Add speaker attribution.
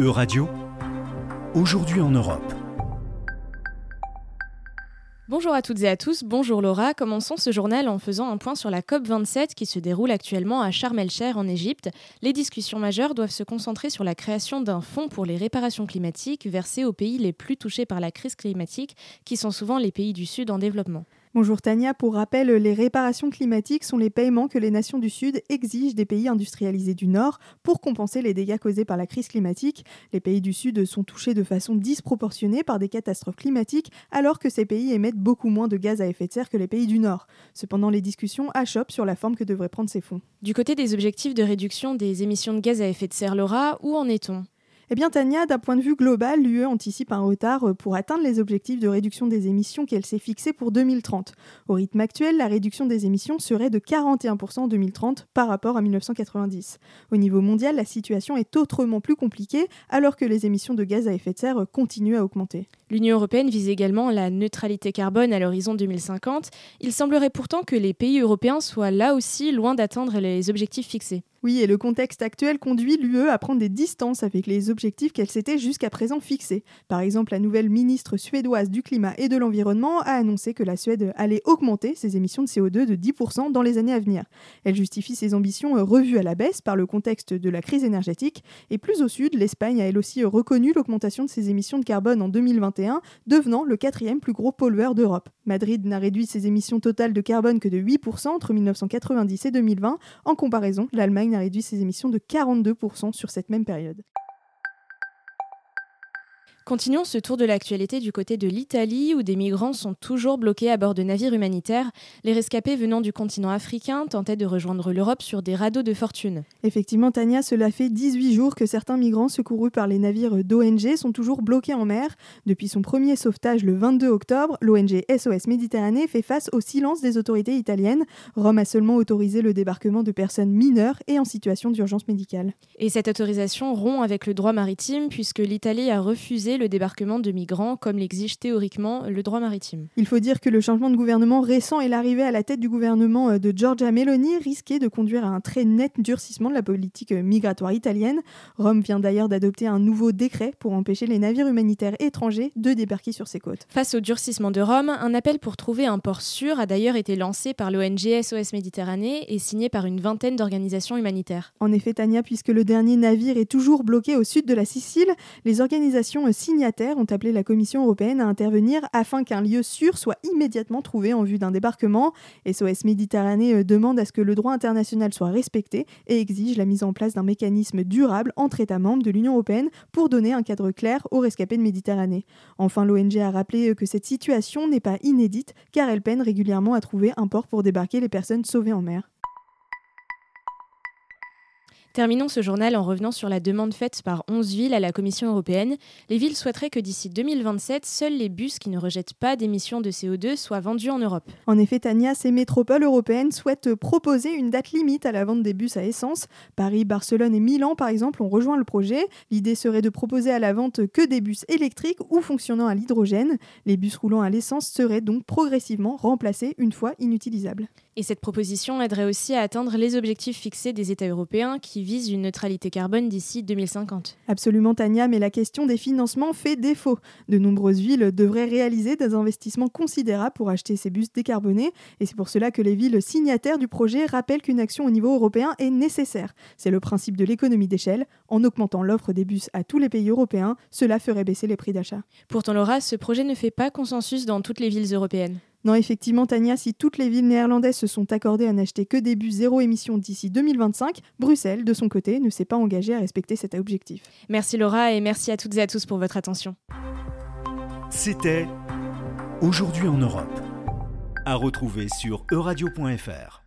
Speaker 1: E-Radio, aujourd'hui en Europe.
Speaker 2: Bonjour à toutes et à tous, bonjour Laura. Commençons ce journal en faisant un point sur la COP27 qui se déroule actuellement à Sharm el-Sheikh en Égypte. Les discussions majeures doivent se concentrer sur la création d'un fonds pour les réparations climatiques versé aux pays les plus touchés par la crise climatique, qui sont souvent les pays du Sud en développement.
Speaker 3: Bonjour Tania, pour rappel, les réparations climatiques sont les paiements que les nations du Sud exigent des pays industrialisés du Nord pour compenser les dégâts causés par la crise climatique. Les pays du Sud sont touchés de façon disproportionnée par des catastrophes climatiques alors que ces pays émettent beaucoup moins de gaz à effet de serre que les pays du Nord. Cependant, les discussions achoppent sur la forme que devraient prendre ces fonds.
Speaker 2: Du côté des objectifs de réduction des émissions de gaz à effet de serre, Laura, où en est-on?
Speaker 3: Eh bien, Tania, d'un point de vue global, l'UE anticipe un retard euh, pour atteindre les objectifs de réduction des émissions qu'elle s'est fixés pour 2030. Au rythme actuel, la réduction des émissions serait de 41% en 2030 par rapport à 1990. Au niveau mondial, la situation est autrement plus compliquée alors que les émissions de gaz à effet de serre continuent à augmenter.
Speaker 2: L'Union européenne vise également la neutralité carbone à l'horizon 2050. Il semblerait pourtant que les pays européens soient là aussi loin d'atteindre les objectifs fixés.
Speaker 3: Oui, et le contexte actuel conduit l'UE à prendre des distances avec les objectifs qu'elle s'était jusqu'à présent fixés. Par exemple, la nouvelle ministre suédoise du climat et de l'environnement a annoncé que la Suède allait augmenter ses émissions de CO2 de 10% dans les années à venir. Elle justifie ses ambitions revues à la baisse par le contexte de la crise énergétique. Et plus au sud, l'Espagne a elle aussi reconnu l'augmentation de ses émissions de carbone en 2021, devenant le quatrième plus gros pollueur d'Europe. Madrid n'a réduit ses émissions totales de carbone que de 8% entre 1990 et 2020. En comparaison, l'Allemagne a réduit ses émissions de 42% sur cette même période.
Speaker 2: Continuons ce tour de l'actualité du côté de l'Italie où des migrants sont toujours bloqués à bord de navires humanitaires. Les rescapés venant du continent africain tentaient de rejoindre l'Europe sur des radeaux de fortune.
Speaker 3: Effectivement, Tania, cela fait 18 jours que certains migrants secourus par les navires d'ONG sont toujours bloqués en mer. Depuis son premier sauvetage le 22 octobre, l'ONG SOS Méditerranée fait face au silence des autorités italiennes. Rome a seulement autorisé le débarquement de personnes mineures et en situation d'urgence médicale.
Speaker 2: Et cette autorisation rompt avec le droit maritime puisque l'Italie a refusé le débarquement de migrants comme l'exige théoriquement le droit maritime.
Speaker 3: Il faut dire que le changement de gouvernement récent et l'arrivée à la tête du gouvernement euh, de Giorgia Meloni risquaient de conduire à un très net durcissement de la politique euh, migratoire italienne. Rome vient d'ailleurs d'adopter un nouveau décret pour empêcher les navires humanitaires étrangers de débarquer sur ses côtes.
Speaker 2: Face au durcissement de Rome, un appel pour trouver un port sûr a d'ailleurs été lancé par l'ONG SOS Méditerranée et signé par une vingtaine d'organisations humanitaires.
Speaker 3: En effet, Tania, puisque le dernier navire est toujours bloqué au sud de la Sicile, les organisations signataires ont appelé la Commission européenne à intervenir afin qu'un lieu sûr soit immédiatement trouvé en vue d'un débarquement. SOS Méditerranée euh, demande à ce que le droit international soit respecté et exige la mise en place d'un mécanisme durable entre États membres de l'Union européenne pour donner un cadre clair aux rescapés de Méditerranée. Enfin, l'ONG a rappelé euh, que cette situation n'est pas inédite car elle peine régulièrement à trouver un port pour débarquer les personnes sauvées en mer.
Speaker 2: Terminons ce journal en revenant sur la demande faite par 11 villes à la Commission européenne. Les villes souhaiteraient que d'ici 2027, seuls les bus qui ne rejettent pas d'émissions de CO2 soient vendus en Europe.
Speaker 3: En effet, Tania, ces métropoles européennes souhaitent proposer une date limite à la vente des bus à essence. Paris, Barcelone et Milan, par exemple, ont rejoint le projet. L'idée serait de proposer à la vente que des bus électriques ou fonctionnant à l'hydrogène. Les bus roulant à l'essence seraient donc progressivement remplacés une fois inutilisables.
Speaker 2: Et cette proposition aiderait aussi à atteindre les objectifs fixés des États européens qui visent une neutralité carbone d'ici 2050.
Speaker 3: Absolument Tania, mais la question des financements fait défaut. De nombreuses villes devraient réaliser des investissements considérables pour acheter ces bus décarbonés et c'est pour cela que les villes signataires du projet rappellent qu'une action au niveau européen est nécessaire. C'est le principe de l'économie d'échelle. En augmentant l'offre des bus à tous les pays européens, cela ferait baisser les prix d'achat.
Speaker 2: Pourtant Laura, ce projet ne fait pas consensus dans toutes les villes européennes.
Speaker 3: Non, effectivement, Tania, si toutes les villes néerlandaises se sont accordées à n'acheter que des bus zéro émission d'ici 2025, Bruxelles, de son côté, ne s'est pas engagée à respecter cet objectif.
Speaker 2: Merci Laura et merci à toutes et à tous pour votre attention.
Speaker 1: C'était Aujourd'hui en Europe. À retrouver sur euradio.fr.